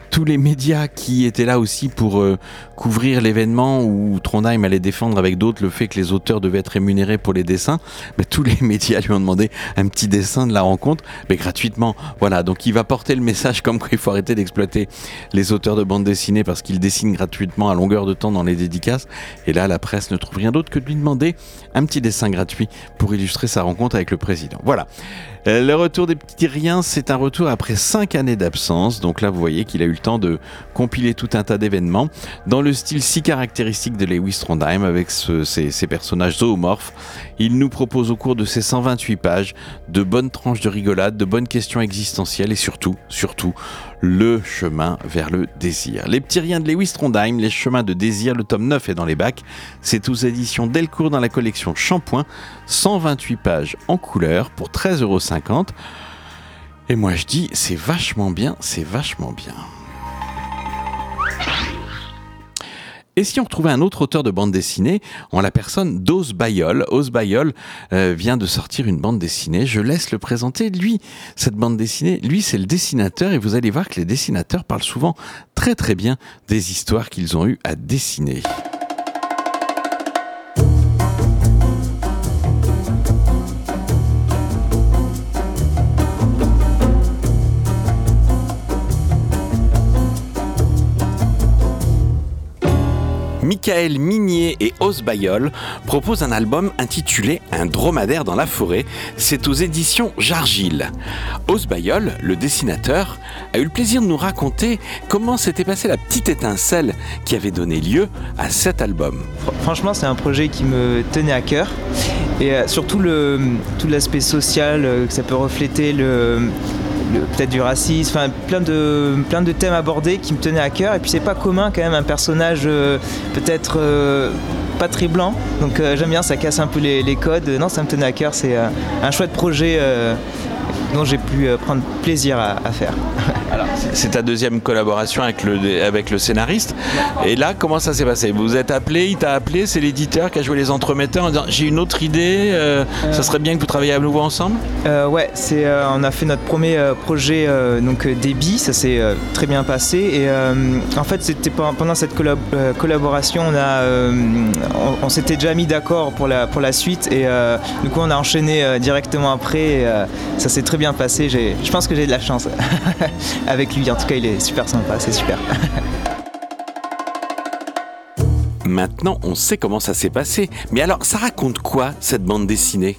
tous les médias qui étaient là aussi pour euh, couvrir l'événement où Trondheim allait défendre avec d'autres le fait que les auteurs devaient être rémunérés pour les dessins, mais tous les médias lui ont demandé un petit dessin de la rencontre, mais gratuitement. Voilà, donc il va porter le message comme qu'il faut arrêter d'exploiter les auteurs de bande dessinée parce qu'ils dessinent gratuitement à longueur de temps dans les dédicaces. Et là, la presse ne trouve rien d'autre que de lui demander un petit dessin gratuit pour illustrer sa rencontre avec le président. Voilà. Le retour des petits riens, c'est un retour après cinq années d'absence. Donc là, vous voyez qu'il a eu le temps de compiler tout un tas d'événements dans le style si caractéristique de Lewis Trondheim avec ces personnages zoomorphes. Il nous propose au cours de ces 128 pages de bonnes tranches de rigolade, de bonnes questions existentielles et surtout, surtout, le chemin vers le désir. Les petits riens de Lewis Trondheim, les chemins de désir, le tome 9 est dans les bacs. C'est aux éditions Delcourt dans la collection Shampoing. 128 pages en couleur pour 13,50€. Et moi je dis, c'est vachement bien, c'est vachement bien. Et si on retrouvait un autre auteur de bande dessinée en la personne d'Os Bayol Os Bayol euh, vient de sortir une bande dessinée. Je laisse le présenter. Lui, cette bande dessinée, lui, c'est le dessinateur. Et vous allez voir que les dessinateurs parlent souvent très très bien des histoires qu'ils ont eu à dessiner. Michael Minier et Os Bayol proposent un album intitulé Un dromadaire dans la forêt. C'est aux éditions Jargil. Os Bayol, le dessinateur, a eu le plaisir de nous raconter comment s'était passée la petite étincelle qui avait donné lieu à cet album. Fr- Franchement, c'est un projet qui me tenait à cœur. Et euh, surtout tout l'aspect social euh, que ça peut refléter, le- peut-être du racisme, enfin plein de, plein de thèmes abordés qui me tenaient à cœur. Et puis c'est pas commun quand même un personnage euh, peut-être euh, pas très blanc. Donc euh, j'aime bien, ça casse un peu les, les codes. Non, ça me tenait à cœur. C'est un chouette projet dont j'ai pu euh, prendre plaisir à, à faire. C'est ta deuxième collaboration avec le, avec le scénariste. Et là, comment ça s'est passé? Vous êtes appelé, il t'a appelé, c'est l'éditeur qui a joué les entremetteurs en disant j'ai une autre idée, euh, ça serait bien que vous travailliez à nouveau ensemble? Euh, ouais, c'est, on a fait notre premier projet donc débit, ça s'est très bien passé. Et en fait c'était pe- pendant cette collab- collaboration on a on, on s'était déjà mis d'accord pour la pour la suite. Et euh, du coup on a enchaîné euh, directement après. Et, euh, ça s'est très bien passé. J'ai, je pense que j'ai de la chance avec lui. En tout cas, il est super sympa, c'est super. Maintenant, on sait comment ça s'est passé. Mais alors, ça raconte quoi cette bande dessinée?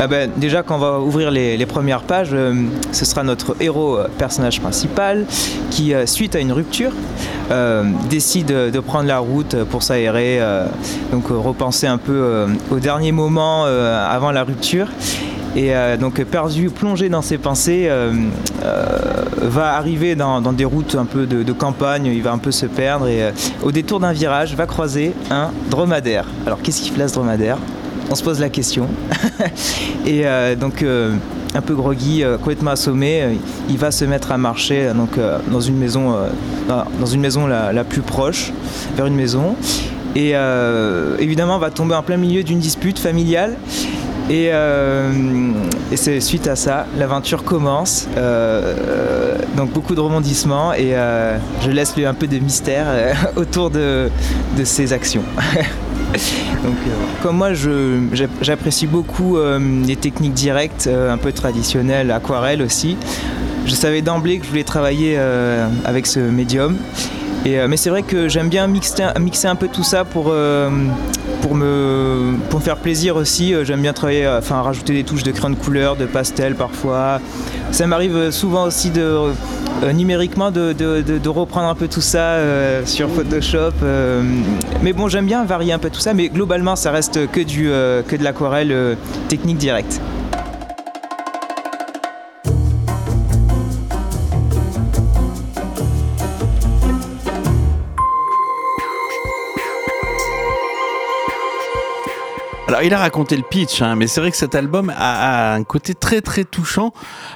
Ah ben, déjà, quand on va ouvrir les, les premières pages, euh, ce sera notre héros, euh, personnage principal, qui, euh, suite à une rupture, décide de prendre la route pour s'aérer, donc repenser un peu au dernier moment avant la rupture. Et euh, donc perdu, plongé dans ses pensées, euh, euh, va arriver dans, des routes un peu de, campagne, il va un peu se perdre et au détour d'un virage va croiser un dromadaire. Alors qu'est-ce qu'il fait ce dromadaire? On se pose la question. et donc un peu groggy, complètement assommé, il va se mettre à marcher donc, dans une maison, dans, une maison la, plus proche, vers une maison. Et évidemment, va tomber en plein milieu d'une dispute familiale. Et, euh, et c'est suite à ça, l'aventure commence. Euh, euh, donc beaucoup de rebondissements et je laisse lui un peu de mystère autour de, de ses actions. Donc, comme moi, j'apprécie beaucoup les techniques directes, un peu traditionnelles, aquarelle aussi. Je savais d'emblée que je voulais travailler avec ce médium. Et, mais c'est vrai que j'aime bien mixer, mixer un peu tout ça pour, pour, me, pour faire plaisir aussi. Euh, J'aime bien travailler, euh, enfin rajouter des touches de crayon de couleur, de pastel parfois. Ça m'arrive souvent aussi de euh, numériquement de, de- de- reprendre un peu tout ça euh, sur Photoshop. euh, mais bon, j'aime bien varier un peu tout ça, mais globalement, ça reste que, du, euh, que de l'aquarelle euh, technique directe. Alors, il a raconté le pitch, hein, mais c'est vrai que cet album a, a un côté très très touchant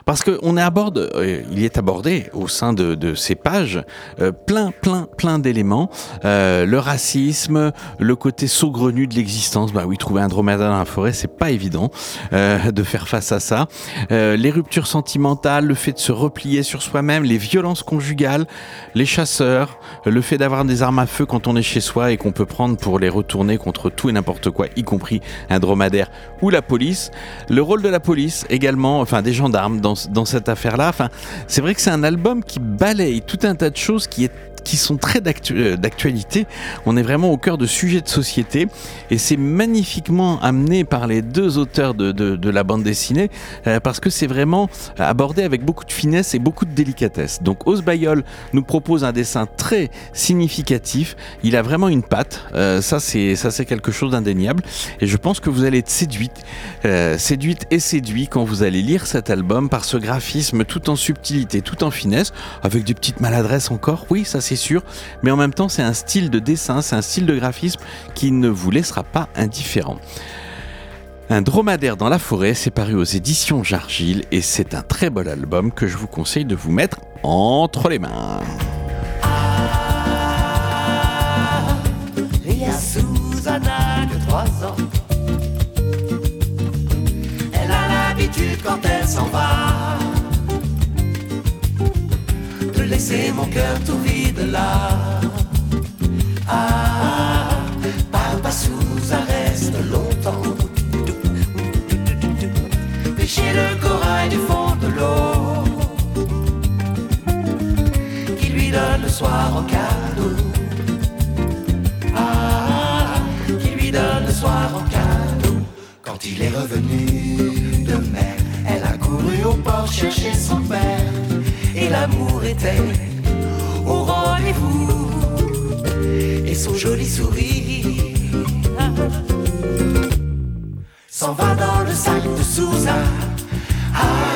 parce qu'on est aborde, euh, il est abordé au sein de, de ces pages euh, plein plein plein d'éléments, Euh, le racisme, le côté saugrenu de l'existence. Bah oui, trouver un dromadaire dans la forêt, c'est pas évident euh, de faire face à ça. Les ruptures sentimentales, le fait de se replier sur soi-même, les violences conjugales, les chasseurs, le fait d'avoir des armes à feu quand on est chez soi et qu'on peut prendre pour les retourner contre tout et n'importe quoi, y compris un dromadaire ou la police. Le rôle de la police également, enfin des gendarmes dans, dans cette affaire-là. Enfin, c'est vrai que c'est un album qui balaye tout un tas de choses qui est qui sont très euh, d'actualité. On est vraiment au cœur de sujets de société et c'est magnifiquement amené par les deux auteurs de, la bande dessinée euh, parce que c'est vraiment abordé avec beaucoup de finesse et beaucoup de délicatesse. Donc Ose Bayol nous propose un dessin très significatif. Il a vraiment une patte. Euh, ça c'est c'est quelque chose d'indéniable et je pense que vous allez être séduite, euh, séduite et séduit quand vous allez lire cet album par ce graphisme tout en subtilité, tout en finesse, avec des petites maladresses encore. Oui, ça c'est sûr, mais en même temps c'est un style de dessin, c'est un style de graphisme qui ne vous laissera pas indifférent. Un dromadaire dans la forêt, c'est paru aux éditions Jargile et c'est un très bel album que je vous conseille de vous mettre entre les mains. Il y a Susanna de 3 ans. Elle a l'habitude quand elle s'en va laisser mon cœur tout vide là. Ah, parle pas Susan, reste longtemps. Pêcher le corail du fond de l'eau qui lui donne le soir en cadeau. Ah, qui lui donne le soir en cadeau. Quand il est revenu de mer, elle a couru au port chercher son père. L'amour était au rendez-vous. Et son joli sourire s'en va dans le sac de Sousa. Lia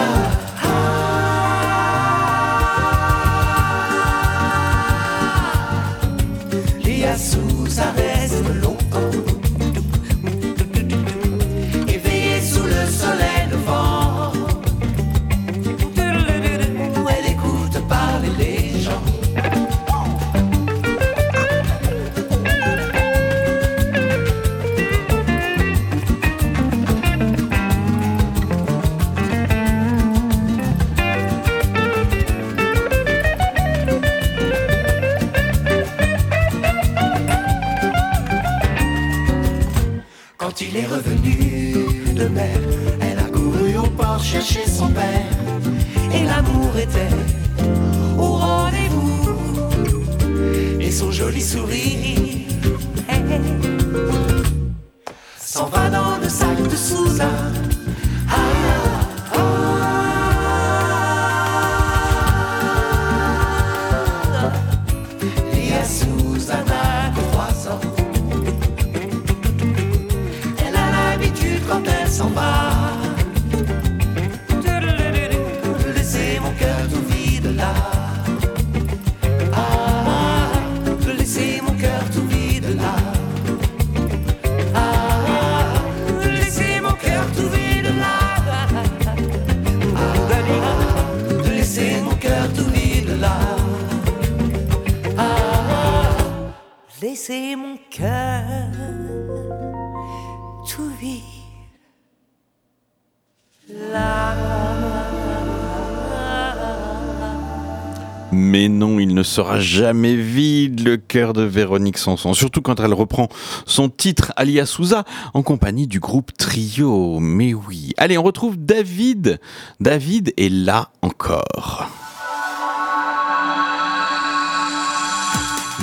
Mais non, il ne sera jamais vide le cœur de Véronique Sanson, surtout quand elle reprend son titre Alia Souza en compagnie du groupe Trio. Mais oui. Allez, on retrouve David. David est là encore.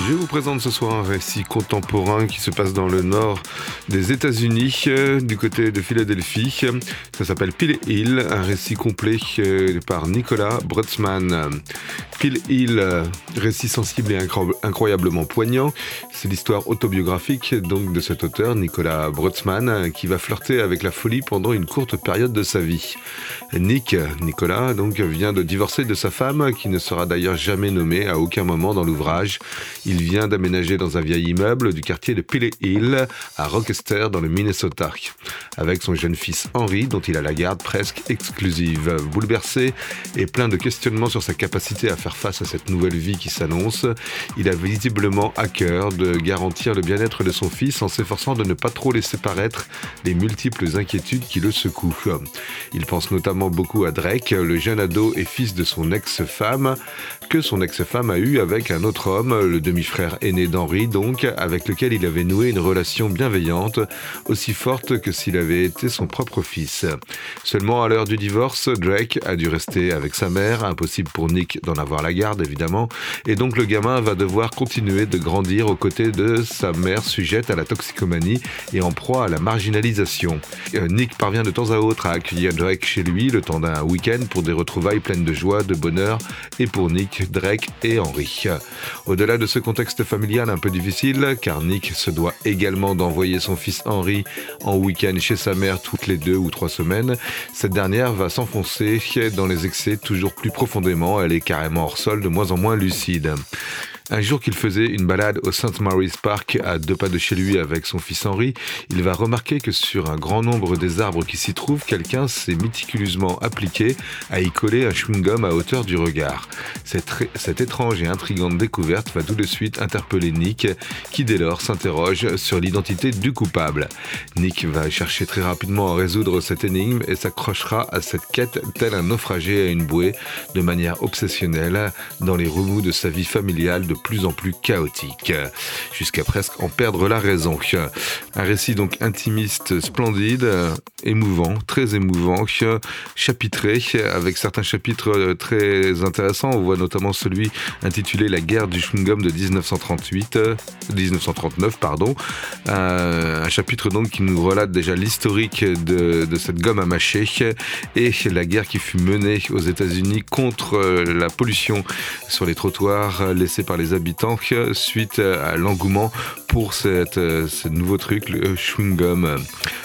Je vous présente ce soir un récit contemporain qui se passe dans le nord des États-Unis, euh, du côté de Philadelphie. Ça s'appelle Pill Hill, un récit complet euh, par Nicolas Brutzmann. Pill Hill, euh, récit sensible et incro- incroyablement poignant. C'est l'histoire autobiographique donc de cet auteur, Nicolas Brutzmann, qui va flirter avec la folie pendant une courte période de sa vie. Nick, Nicolas, donc, vient de divorcer de sa femme, qui ne sera d'ailleurs jamais nommée à aucun moment dans l'ouvrage. Il vient d'aménager dans un vieil immeuble du quartier de Pille Hill, à Rochester, dans le Minnesota, avec son jeune fils Henry, dont il a la garde presque exclusive. Bouleversé et plein de questionnements sur sa capacité à faire face à cette nouvelle vie qui s'annonce, il a visiblement à cœur de garantir le bien-être de son fils en s'efforçant de ne pas trop laisser paraître les multiples inquiétudes qui le secouent. Il pense notamment beaucoup à Drake, le jeune ado et fils de son ex-femme, que son ex-femme a eu avec un autre homme, le demi-frère aîné d'Henry, donc, avec lequel il avait noué une relation bienveillante, aussi forte que s'il avait été son propre fils. Seulement à l'heure du divorce, Drake a dû rester avec sa mère, impossible pour Nick d'en avoir la garde évidemment, et donc le gamin va devoir continuer de grandir aux côtés de sa mère sujette à la toxicomanie et en proie à la marginalisation. Euh, Nick parvient de temps à autre à accueillir Drake chez lui le temps d'un week-end pour des retrouvailles pleines de joie, de bonheur, et pour Nick, Drake et Henry. Au-delà de ce contexte familial un peu difficile, car Nick se doit également d'envoyer son fils Henry en week-end chez sa mère toutes les deux ou trois semaines, cette dernière va s'enfoncer dans les excès toujours plus profondément, elle est carrément hors sol, de moins en moins lucide. Un jour qu'il faisait une balade au St. Mary's Park à deux pas de chez lui avec son fils Henry, il va remarquer que sur un grand nombre des arbres qui s'y trouvent, quelqu'un s'est méticuleusement appliqué à y coller un chewing-gum à hauteur du regard. Cette, cette étrange et intrigante découverte va tout de suite interpeller Nick, qui dès lors s'interroge sur l'identité du coupable. Nick va chercher très rapidement à résoudre cette énigme et s'accrochera à cette quête tel un naufragé à une bouée, de manière obsessionnelle, dans les remous de sa vie familiale de plus en plus chaotique, jusqu'à presque en perdre la raison. Un récit donc intimiste, splendide, émouvant, très émouvant, chapitré, avec certains chapitres très intéressants. On voit notamment celui intitulé La guerre du chewing-gum de 1938, euh, 1939, pardon. Euh, un chapitre donc qui nous relate déjà l'historique de, de cette gomme à mâcher et la guerre qui fut menée aux États-Unis contre euh, la pollution sur les trottoirs euh, laissés par les habitants euh, suite à l'engouement pour euh, ce nouveau truc, le chewing-gum.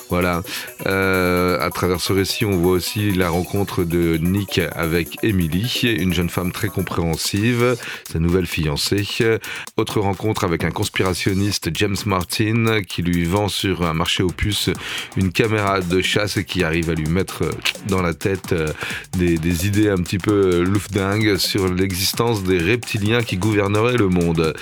Voilà. Euh, à travers ce récit, on voit aussi la rencontre de Nick avec Emily, une jeune femme très compréhensive, sa nouvelle fiancée. Autre rencontre avec un conspirationniste, James Martin, qui lui vend sur un marché aux puces une caméra de chasse qui arrive à lui mettre dans la tête euh, des, des idées un petit peu loufdingues sur l'existence des reptiliens qui gouverneraient le monde.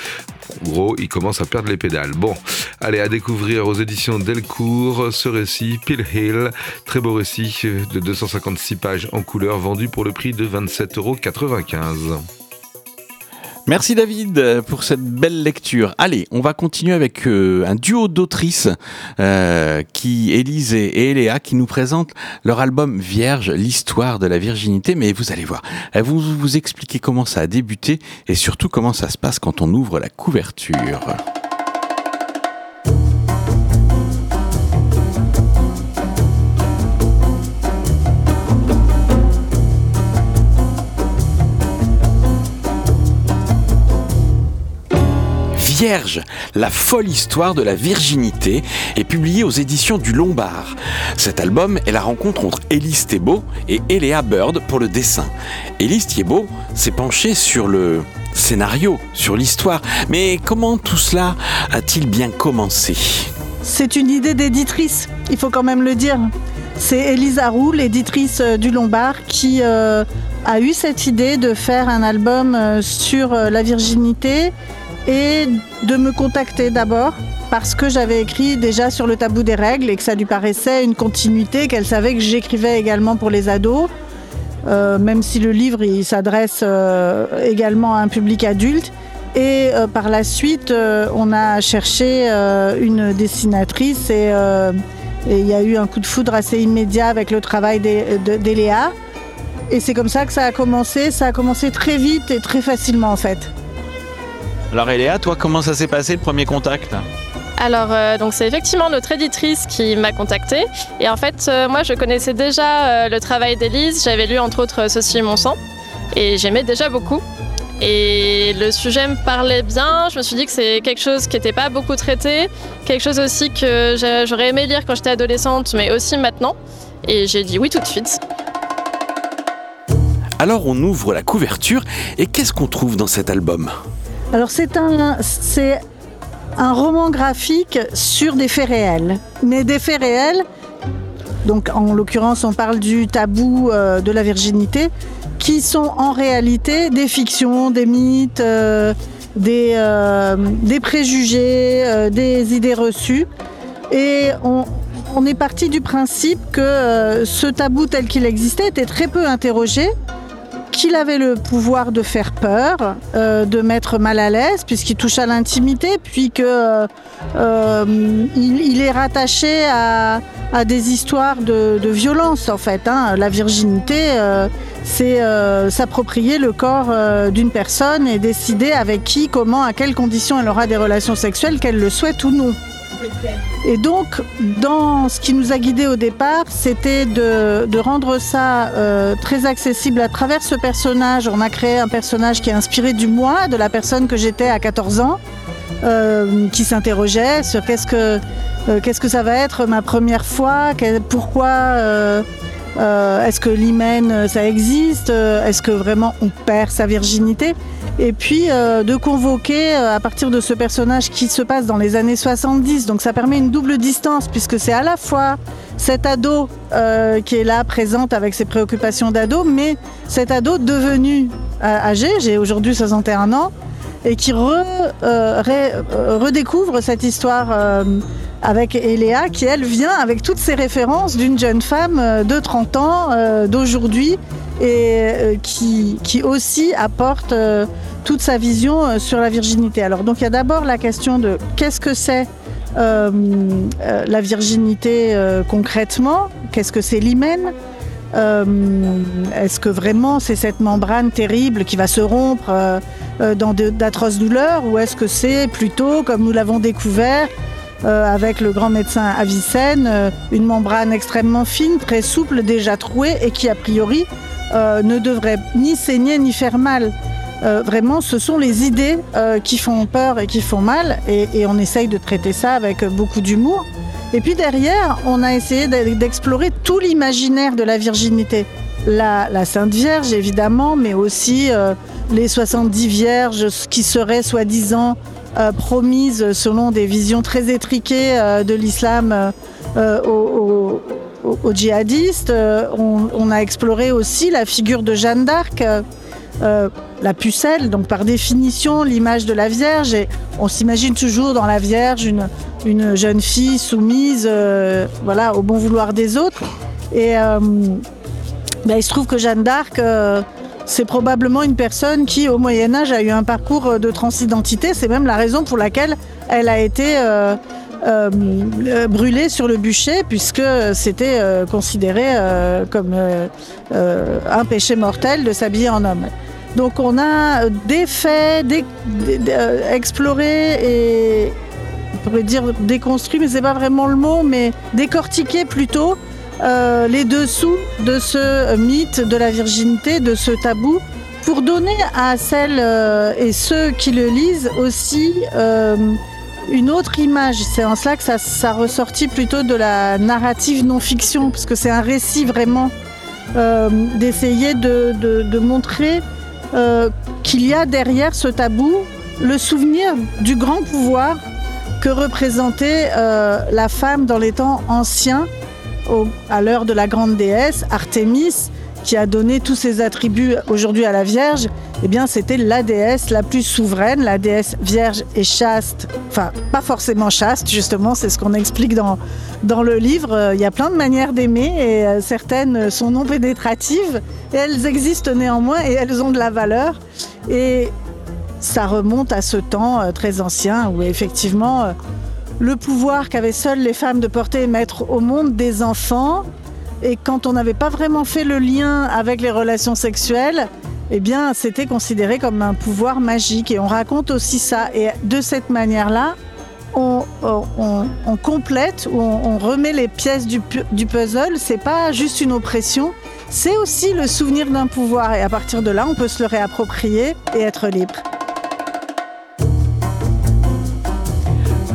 En gros, il commence à perdre les pédales. Bon, allez, à découvrir aux éditions Delcourt ce récit, Pill Hill, très beau récit de 256 pages en couleur, vendu pour le prix de 27,95 euros. Merci David pour cette belle lecture. Allez, on va continuer avec euh, un duo d'autrices euh, qui, Élise et Eléa, qui nous présentent leur album Vierge, l'histoire de la virginité. Mais vous allez voir, elles vont vous expliquer comment ça a débuté et surtout comment ça se passe quand on ouvre la couverture. La folle histoire de la virginité est publié aux éditions du Lombard. Cet album est la rencontre entre Élise Thébault et Eléa Bird pour le dessin. Élise Thébault s'est penchée sur le scénario, sur l'histoire. Mais comment tout cela a-t-il bien commencé? C'est une idée d'éditrice, il faut quand même le dire. C'est Elisa Roux, l'éditrice euh, du Lombard, qui euh, a eu cette idée de faire un album euh, sur la virginité et de me contacter d'abord parce que j'avais écrit déjà sur le tabou des règles et que ça lui paraissait une continuité, qu'elle savait que j'écrivais également pour les ados, euh, même si le livre il s'adresse euh, également à un public adulte. Et euh, par la suite, on a cherché une dessinatrice et il y a eu un coup de foudre assez immédiat avec le travail d'E- de- d'Eléa. Et c'est comme ça que ça a commencé. Ça a commencé très vite et très facilement en fait. Alors Eléa, toi, comment ça s'est passé le premier contact? Alors, euh, donc c'est effectivement notre éditrice qui m'a contactée. Et en fait, euh, moi, je connaissais déjà euh, le travail d'Élise. J'avais lu entre autres Ceci est mon sang. Et j'aimais déjà beaucoup. Et le sujet me parlait bien. Je me suis dit que c'est quelque chose qui n'était pas beaucoup traité. Quelque chose aussi que j'a- j'aurais aimé lire quand j'étais adolescente, mais aussi maintenant. Et j'ai dit oui tout de suite. Alors on ouvre la couverture et qu'est-ce qu'on trouve dans cet album? Alors c'est un, c'est un roman graphique sur des faits réels, mais des faits réels. Donc en l'occurrence, on parle du tabou euh, de la virginité, qui sont en réalité des fictions, des mythes, euh, des, euh, des préjugés, des idées reçues. Et on, est parti du principe que ce tabou tel qu'il existait était très peu interrogé qu'il avait le pouvoir de faire peur, euh, de mettre mal à l'aise, puisqu'il touche à l'intimité, puis que euh, euh, il, est rattaché à, des histoires de, violence, en fait. hein. La virginité, euh, c'est s'approprier le corps d'une personne et décider avec qui, comment, à quelles conditions elle aura des relations sexuelles, qu'elle le souhaite ou non. Et donc, dans ce qui nous a guidés au départ, c'était de, rendre ça euh, très accessible à travers ce personnage. On a créé un personnage qui est inspiré du moi, de la personne que j'étais à 14 ans, euh, qui s'interrogeait sur qu'est-ce que, euh, qu'est-ce que ça va être ma première fois, pourquoi est-ce que l'hymen ça existe, est-ce que vraiment on perd sa virginité? Et puis euh, de convoquer euh, à partir de ce personnage qui se passe dans les années 70. Donc ça permet une double distance puisque c'est à la fois cet ado euh, qui est là présente avec ses préoccupations d'ado, mais cet ado devenu âgé, j'ai aujourd'hui 61 ans, et qui euh, euh, redécouvre cette histoire euh, avec Eléa, qui elle vient avec toutes ces références d'une jeune femme de 30 ans d'aujourd'hui et qui, qui aussi apporte toute sa vision sur la virginité. Alors donc il y a d'abord la question de qu'est-ce que c'est la virginité concrètement, qu'est-ce que c'est l'hymen? Est-ce que vraiment c'est cette membrane terrible qui va se rompre euh, euh, dans d'atroces douleurs ou est-ce que c'est plutôt, comme nous l'avons découvert, euh, avec le grand médecin Avicenne, euh, une membrane extrêmement fine, très souple, déjà trouée et qui a priori euh, ne devrait ni saigner ni faire mal. Euh, vraiment, ce sont les idées euh, qui font peur et qui font mal et, et on essaye de traiter ça avec beaucoup d'humour. Et puis derrière, on a essayé d'e- d'explorer tout l'imaginaire de la virginité. La, Sainte Vierge, évidemment, mais aussi euh, les 70 vierges qui seraient soi-disant euh, promises selon des visions très étriquées euh, de l'islam aux, djihadistes. On a exploré aussi la figure de Jeanne d'Arc. Euh, la pucelle, donc par définition l'image de la Vierge. Et on s'imagine toujours dans la Vierge une, une jeune fille soumise euh, voilà, au bon vouloir des autres. Et euh, ben, il se trouve que Jeanne d'Arc, c'est probablement une personne qui, au Moyen Âge, a eu un parcours de transidentité. C'est même la raison pour laquelle elle a été brûlée sur le bûcher, puisque c'était considéré comme un péché mortel de s'habiller en homme. Donc on a des faits, euh, explorés et on pourrait dire déconstruit, mais c'est pas vraiment le mot, mais décortiquer plutôt euh, les dessous de ce mythe de la virginité, de ce tabou, pour donner à celles euh, et ceux qui le lisent aussi une autre image. C'est en cela que ça, ressortit plutôt de la narrative non-fiction, parce que c'est un récit vraiment d'essayer de, de- de montrer euh, qu'il y a derrière ce tabou le souvenir du grand pouvoir que représentait euh, la femme dans les temps anciens, à l'heure de la grande déesse Artémis, qui a donné tous ses attributs aujourd'hui à la Vierge, eh bien c'était la déesse la plus souveraine, la déesse vierge et chaste. Enfin, pas forcément chaste, justement, c'est ce qu'on explique dans, dans le livre. Il y a plein de manières d'aimer et euh, certaines sont non pénétratives et elles existent néanmoins et elles ont de la valeur. Et ça remonte à ce temps euh, très ancien où effectivement euh, le pouvoir qu'avaient seules les femmes de porter et mettre au monde des enfants et quand on n'avait pas vraiment fait le lien avec les relations sexuelles, eh bien, c'était considéré comme un pouvoir magique. Et on raconte aussi ça. Et de cette manière-là, on, complète ou on, on, remet les pièces du, du puzzle. C'est pas juste une oppression, c'est aussi le souvenir d'un pouvoir. Et à partir de là, on peut se le réapproprier et être libre.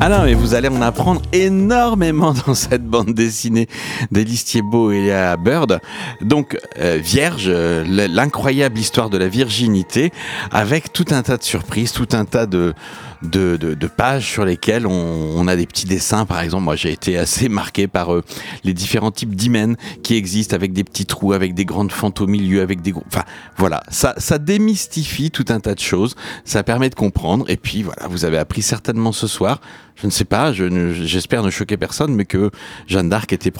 Alors, mais vous allez en apprendre énormément dans cette bande dessinée d'Élise Thiebaud et Léa Bird. Donc, euh, Vierge, euh, l'incroyable histoire de la virginité, avec tout un tas de surprises, tout un tas de, de, de, de pages sur lesquelles on, on, a des petits dessins. Par exemple, moi, j'ai été assez marqué par euh, les différents types d'hymens qui existent, avec des petits trous, avec des grandes fentes au milieu, avec des gros... Enfin, voilà, ça, ça démystifie tout un tas de choses. Ça permet de comprendre. Et puis, voilà, vous avez appris certainement ce soir je ne sais pas, j'espère ne, choquer personne, mais que Jeanne d'Arc était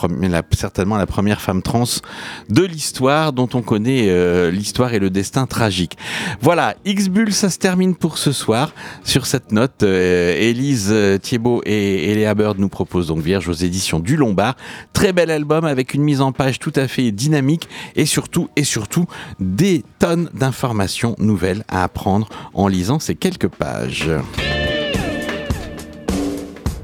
certainement la première femme trans de l'histoire dont on connaît euh, l'histoire et le destin tragique. Voilà, X-Bull, ça se termine pour ce soir. Sur cette note, euh, Élise euh, Thiebaud et, et Bird nous proposent donc Vierge aux éditions du Lombard. Très bel album avec une mise en page tout à fait dynamique et surtout, et surtout, des tonnes d'informations nouvelles à apprendre en lisant ces quelques pages.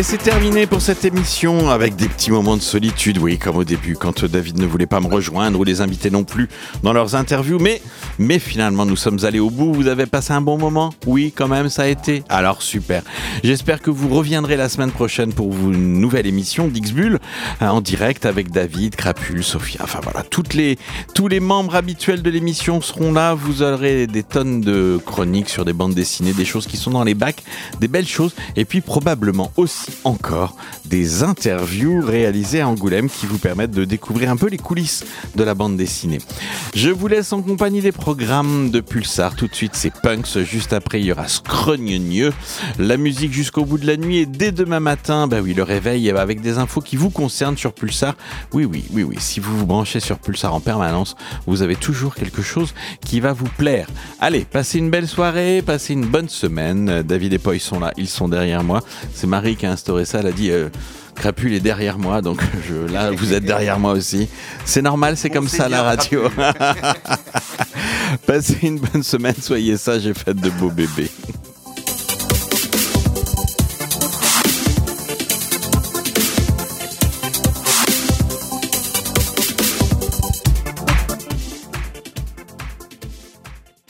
Allez, c'est terminé pour cette émission avec des petits moments de solitude, oui, comme au début, quand David ne voulait pas me rejoindre ou les invités non plus dans leurs interviews. Mais, mais finalement, nous sommes allés au bout. Vous avez passé un bon moment? Oui, quand même, ça a été. Alors, super. J'espère que vous reviendrez la semaine prochaine pour une nouvelle émission d'Xbull en direct avec David, Crapule, Sophia. Enfin voilà, toutes les, tous les membres habituels de l'émission seront là. Vous aurez des tonnes de chroniques sur des bandes dessinées, des choses qui sont dans les bacs, des belles choses. Et puis probablement aussi encore des interviews réalisées à Angoulême qui vous permettent de découvrir un peu les coulisses de la bande dessinée. Je vous laisse en compagnie des programmes de Pulsar. Tout de suite, c'est Punks. Juste après, il y aura Scrogneux. La musique jusqu'au bout de la nuit et dès demain matin, bah oui, le réveil avec des infos qui vous concernent sur Pulsar. Oui, oui, oui, oui. Si vous vous branchez sur Pulsar en permanence, vous avez toujours quelque chose qui va vous plaire. Allez, passez une belle soirée, passez une bonne semaine. David et Poy sont là, ils sont derrière moi. C'est Marie qui a instauré ça. Elle a dit. Euh, Crapule est derrière moi, donc je, là, vous êtes derrière moi aussi. C'est normal, c'est comme ça la radio. Passez une bonne semaine, soyez sages et faites de beaux bébés.